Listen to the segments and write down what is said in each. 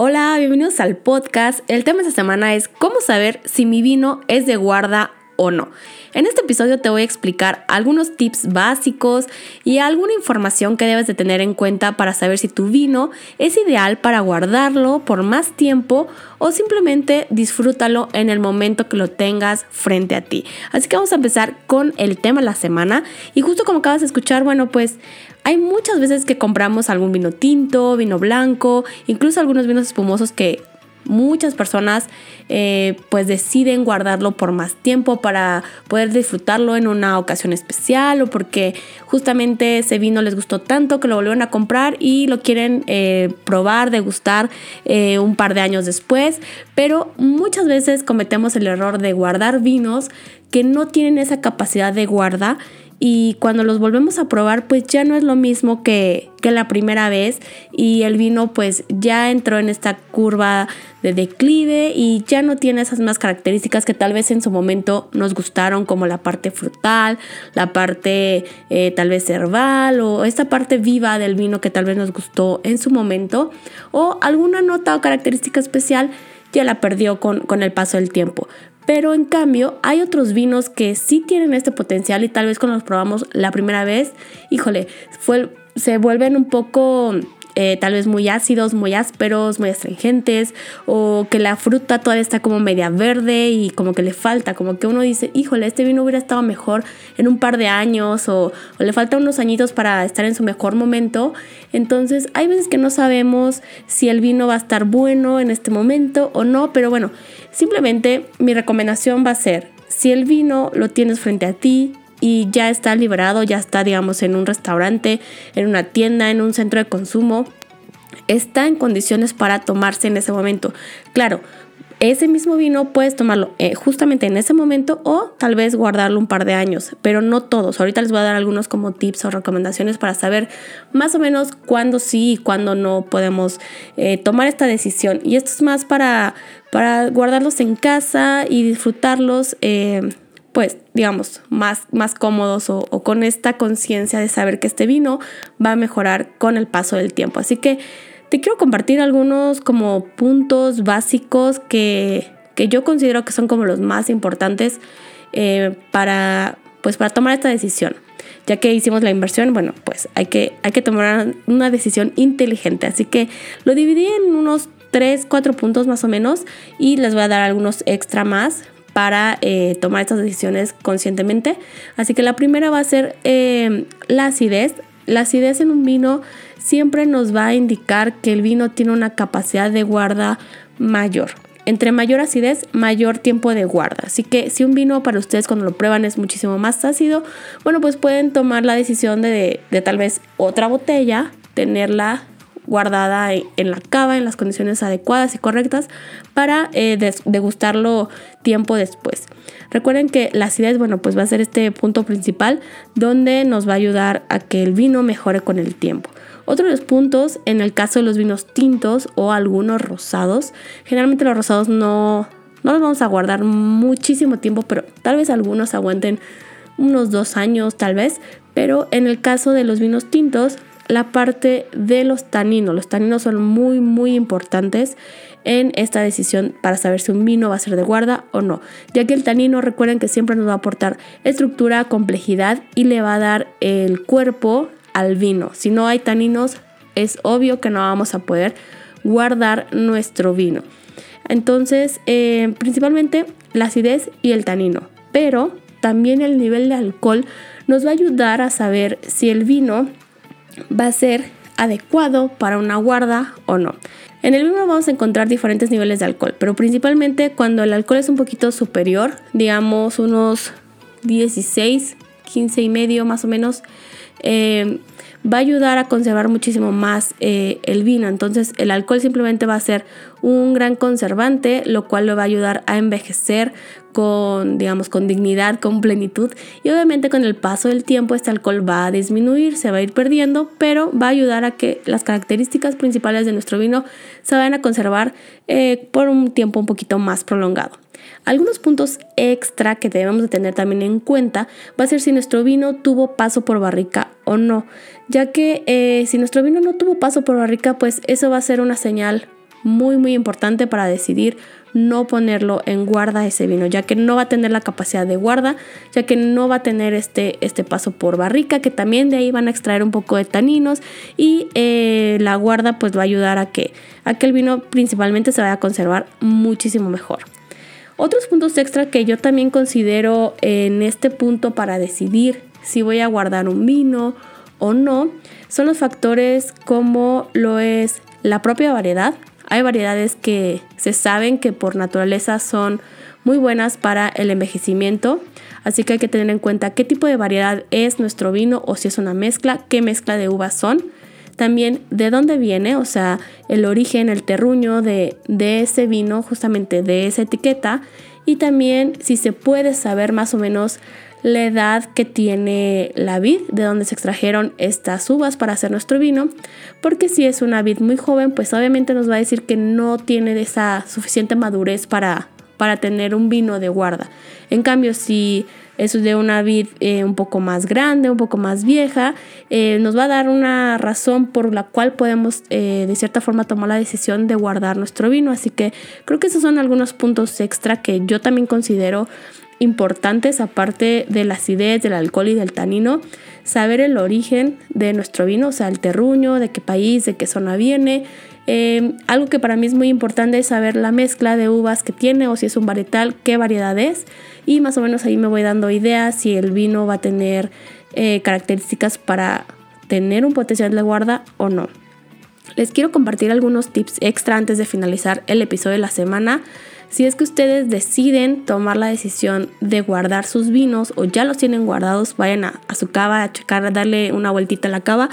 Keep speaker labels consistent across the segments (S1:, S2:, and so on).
S1: Hola, bienvenidos al podcast. El tema de esta semana es cómo saber si mi vino es de guarda o no. En este episodio te voy a explicar algunos tips básicos y alguna información que debes de tener en cuenta para saber si tu vino es ideal para guardarlo por más tiempo o simplemente disfrútalo en el momento que lo tengas frente a ti. Así que vamos a empezar con el tema de la semana y justo como acabas de escuchar, bueno, pues hay muchas veces que compramos algún vino tinto, vino blanco, incluso algunos vinos espumosos que muchas personas eh, pues deciden guardarlo por más tiempo para poder disfrutarlo en una ocasión especial o porque justamente ese vino les gustó tanto que lo volvieron a comprar y lo quieren eh, probar, degustar eh, un par de años después. Pero muchas veces cometemos el error de guardar vinos que no tienen esa capacidad de guarda y cuando los volvemos a probar pues ya no es lo mismo que, que, la primera vez y el vino pues ya entró en esta curva de declive y ya no tiene esas más características que tal vez en su momento nos gustaron como la parte frutal, la parte eh, tal vez herbal o esta parte viva del vino que tal vez nos gustó en su momento o alguna nota o característica especial ya la perdió con, con el paso del tiempo. Pero en cambio, hay otros vinos que sí tienen este potencial y tal vez cuando los probamos la primera vez, híjole, se vuelven un poco eh, tal vez muy ácidos, muy ásperos, muy astringentes, o que la fruta todavía está como media verde y como que le falta, como que uno dice, híjole, este vino hubiera estado mejor en un par de años o, le faltan unos añitos para estar en su mejor momento. Entonces hay veces que no sabemos si el vino va a estar bueno en este momento o no, pero bueno, simplemente mi recomendación va a ser, si el vino lo tienes frente a ti, y ya está liberado, ya está, digamos, en un restaurante, en una tienda, en un centro de consumo, está en condiciones para tomarse en ese momento. Claro, ese mismo vino puedes tomarlo eh, justamente en ese momento o tal vez guardarlo un par de años, pero no todos. Ahorita les voy a dar algunos como tips o recomendaciones para saber más o menos cuándo sí y cuándo no podemos eh, tomar esta decisión. Y esto es más para, para guardarlos en casa y disfrutarlos. Eh, pues digamos, más, más cómodos o, con esta conciencia de saber que este vino va a mejorar con el paso del tiempo. Así que te quiero compartir algunos como puntos básicos que, yo considero que son como los más importantes eh, para, pues para tomar esta decisión. Ya que hicimos la inversión, bueno, pues hay que, hay que tomar una decisión inteligente. Así que lo dividí en unos 3, 4 puntos más o menos y les voy a dar algunos extra más para eh, tomar estas decisiones conscientemente. Así que la primera va a ser eh, la acidez. La acidez en un vino siempre nos va a indicar que el vino tiene una capacidad de guarda mayor. Entre mayor acidez, mayor tiempo de guarda. Así que si un vino para ustedes cuando lo prueban es muchísimo más ácido, bueno, pues pueden tomar la decisión de, de tal vez otra botella, tenerla guardada en la cava en las condiciones adecuadas y correctas para eh, degustarlo tiempo después. Recuerden que la acidez, bueno, pues va a ser este punto principal donde nos va a ayudar a que el vino mejore con el tiempo. Otro de los puntos, en el caso de los vinos tintos o algunos rosados, generalmente los rosados no, no los vamos a guardar muchísimo tiempo, pero tal vez algunos aguanten unos dos años tal vez, pero en el caso de los vinos tintos la parte de los taninos. Los taninos son muy, muy importantes en esta decisión para saber si un vino va a ser de guarda o no. Ya que el tanino, recuerden que siempre nos va a aportar estructura, complejidad y le va a dar el cuerpo al vino. Si no hay taninos, es obvio que no vamos a poder guardar nuestro vino. Entonces, eh, principalmente la acidez y el tanino. Pero también el nivel de alcohol nos va a ayudar a saber si el vino va a ser adecuado para una guarda o no. En el vino vamos a encontrar diferentes niveles de alcohol, pero principalmente cuando el alcohol es un poquito superior, digamos unos 16, 15 y medio más o menos, eh, va a ayudar a conservar muchísimo más eh, el vino. Entonces el alcohol simplemente va a ser un gran conservante, lo cual lo va a ayudar a envejecer con, digamos, con dignidad, con plenitud. Y obviamente con el paso del tiempo este alcohol va a disminuir, se va a ir perdiendo, pero va a ayudar a que las características principales de nuestro vino se vayan a conservar eh, por un tiempo un poquito más prolongado. Algunos puntos extra que debemos de tener también en cuenta va a ser si nuestro vino tuvo paso por barrica o no, ya que eh, si nuestro vino no tuvo paso por barrica, pues eso va a ser una señal muy muy importante para decidir no ponerlo en guarda ese vino, ya que no va a tener la capacidad de guarda, ya que no va a tener este, este paso por barrica, que también de ahí van a extraer un poco de taninos y eh, la guarda pues va a ayudar a que, a que el vino principalmente se vaya a conservar muchísimo mejor. Otros puntos extra que yo también considero en este punto para decidir si voy a guardar un vino o no son los factores como lo es la propia variedad. Hay variedades que se saben que por naturaleza son muy buenas para el envejecimiento, así que hay que tener en cuenta qué tipo de variedad es nuestro vino o si es una mezcla, qué mezcla de uvas son también de dónde viene, o sea, el origen, el terruño de, ese vino, justamente de esa etiqueta, y también si se puede saber más o menos la edad que tiene la vid, de dónde se extrajeron estas uvas para hacer nuestro vino, porque si es una vid muy joven, pues obviamente nos va a decir que no tiene esa suficiente madurez para, para tener un vino de guarda. En cambio, si es de una vid eh, un poco más grande, un poco más vieja, eh, nos va a dar una razón por la cual podemos eh, de cierta forma tomar la decisión de guardar nuestro vino. Así que creo que esos son algunos puntos extra que yo también considero importantes, aparte de la acidez, del alcohol y del tanino, saber el origen de nuestro vino, o sea, el terruño, de qué país, de qué zona viene. Algo que para mí es muy importante es saber la mezcla de uvas que tiene o si es un varietal, qué variedad es y más o menos ahí me voy dando ideas si el vino va a tener eh, características para tener un potencial de guarda o no. Les quiero compartir algunos tips extra antes de finalizar el episodio de la semana. Si es que ustedes deciden tomar la decisión de guardar sus vinos o ya los tienen guardados, vayan a, su cava a checar, a darle una vueltita a la cava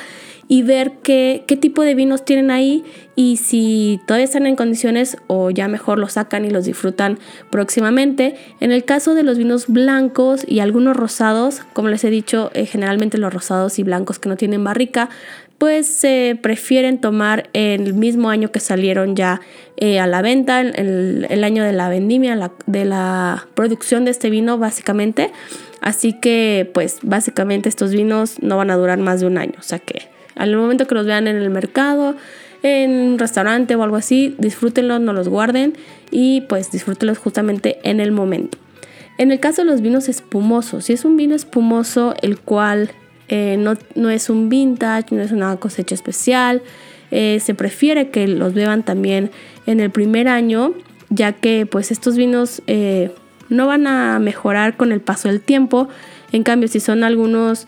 S1: y ver qué, qué tipo de vinos tienen ahí y si todavía están en condiciones o ya mejor los sacan y los disfrutan próximamente. En el caso de los vinos blancos y algunos rosados, como les he dicho, eh, generalmente los rosados y blancos que no tienen barrica, pues se prefieren tomar el mismo año que salieron ya eh, a la venta, el, el, año de la vendimia, de la producción de este vino básicamente. Así que pues básicamente estos vinos no van a durar más de un año, o sea que al momento que los vean en el mercado, en un restaurante o algo así, disfrútenlos, no los guarden y pues disfrútenlos justamente en el momento. En el caso de los vinos espumosos, si es un vino espumoso el cual eh, no, es un vintage, no es una cosecha especial, eh, se prefiere que los beban también en el primer año, ya que pues estos vinos eh, no van a mejorar con el paso del tiempo. En cambio, si son algunos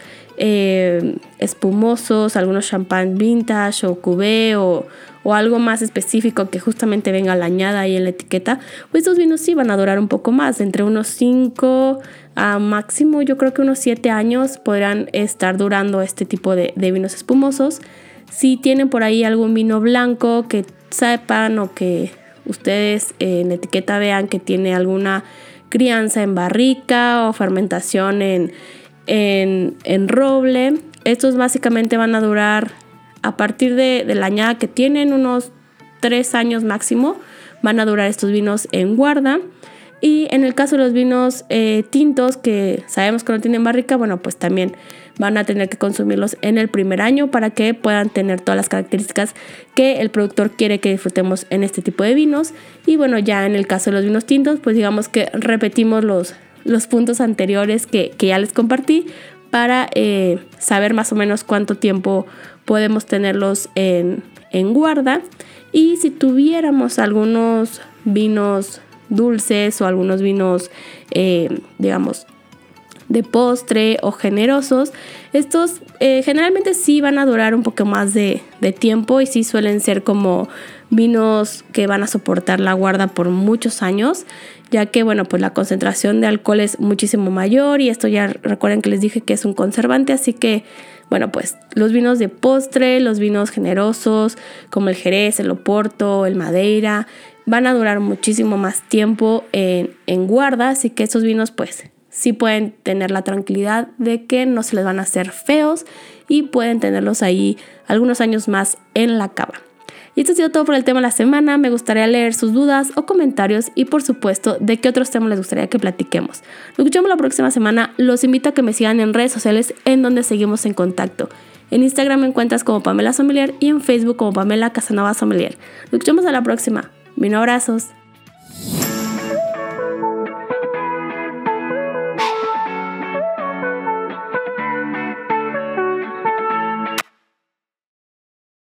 S1: espumosos, algunos champán vintage o cubé o, algo más específico que justamente venga la añada ahí en la etiqueta, pues estos vinos sí van a durar un poco más, entre unos 5 a máximo, yo creo que unos 7 años podrán estar durando este tipo de, vinos espumosos. Si tienen por ahí algún vino blanco que sepan o que ustedes en etiqueta vean que tiene alguna crianza en barrica o fermentación en, en, roble. Estos básicamente van a durar a partir de, la añada que tienen unos 3 años máximo. Van a durar estos vinos en guarda. Y en el caso de los vinos eh, tintos que sabemos que no tienen barrica, bueno, pues también van a tener que consumirlos en el primer año para que puedan tener todas las características que el productor quiere que disfrutemos en este tipo de vinos. Y bueno, ya en el caso de los vinos tintos, pues digamos que repetimos los, los puntos anteriores que, ya les compartí para eh, saber más o menos cuánto tiempo podemos tenerlos en, guarda. Y si tuviéramos algunos vinos dulces o algunos vinos, eh, digamos, de postre o generosos, estos eh, generalmente sí van a durar un poco más de, de, tiempo y sí suelen ser como vinos que van a soportar la guarda por muchos años, ya que bueno, pues la concentración de alcohol es muchísimo mayor y esto ya recuerden que les dije que es un conservante, así que bueno, pues los vinos de postre, los vinos generosos como el Jerez, el Oporto, el Madeira, van a durar muchísimo más tiempo en, en guarda, así que estos vinos pues sí pueden tener la tranquilidad de que no se les van a hacer feos y pueden tenerlos ahí algunos años más en la cava. Y esto ha sido todo por el tema de la semana. Me gustaría leer sus dudas o comentarios y por supuesto de qué otros temas les gustaría que platiquemos. Nos escuchamos la próxima semana. Los invito a que me sigan en redes sociales en donde seguimos en contacto. En Instagram me encuentras como Pamela Sommelier y en Facebook como Pamela Casanova Sommelier. Nos escuchamos a la próxima. Mil abrazos.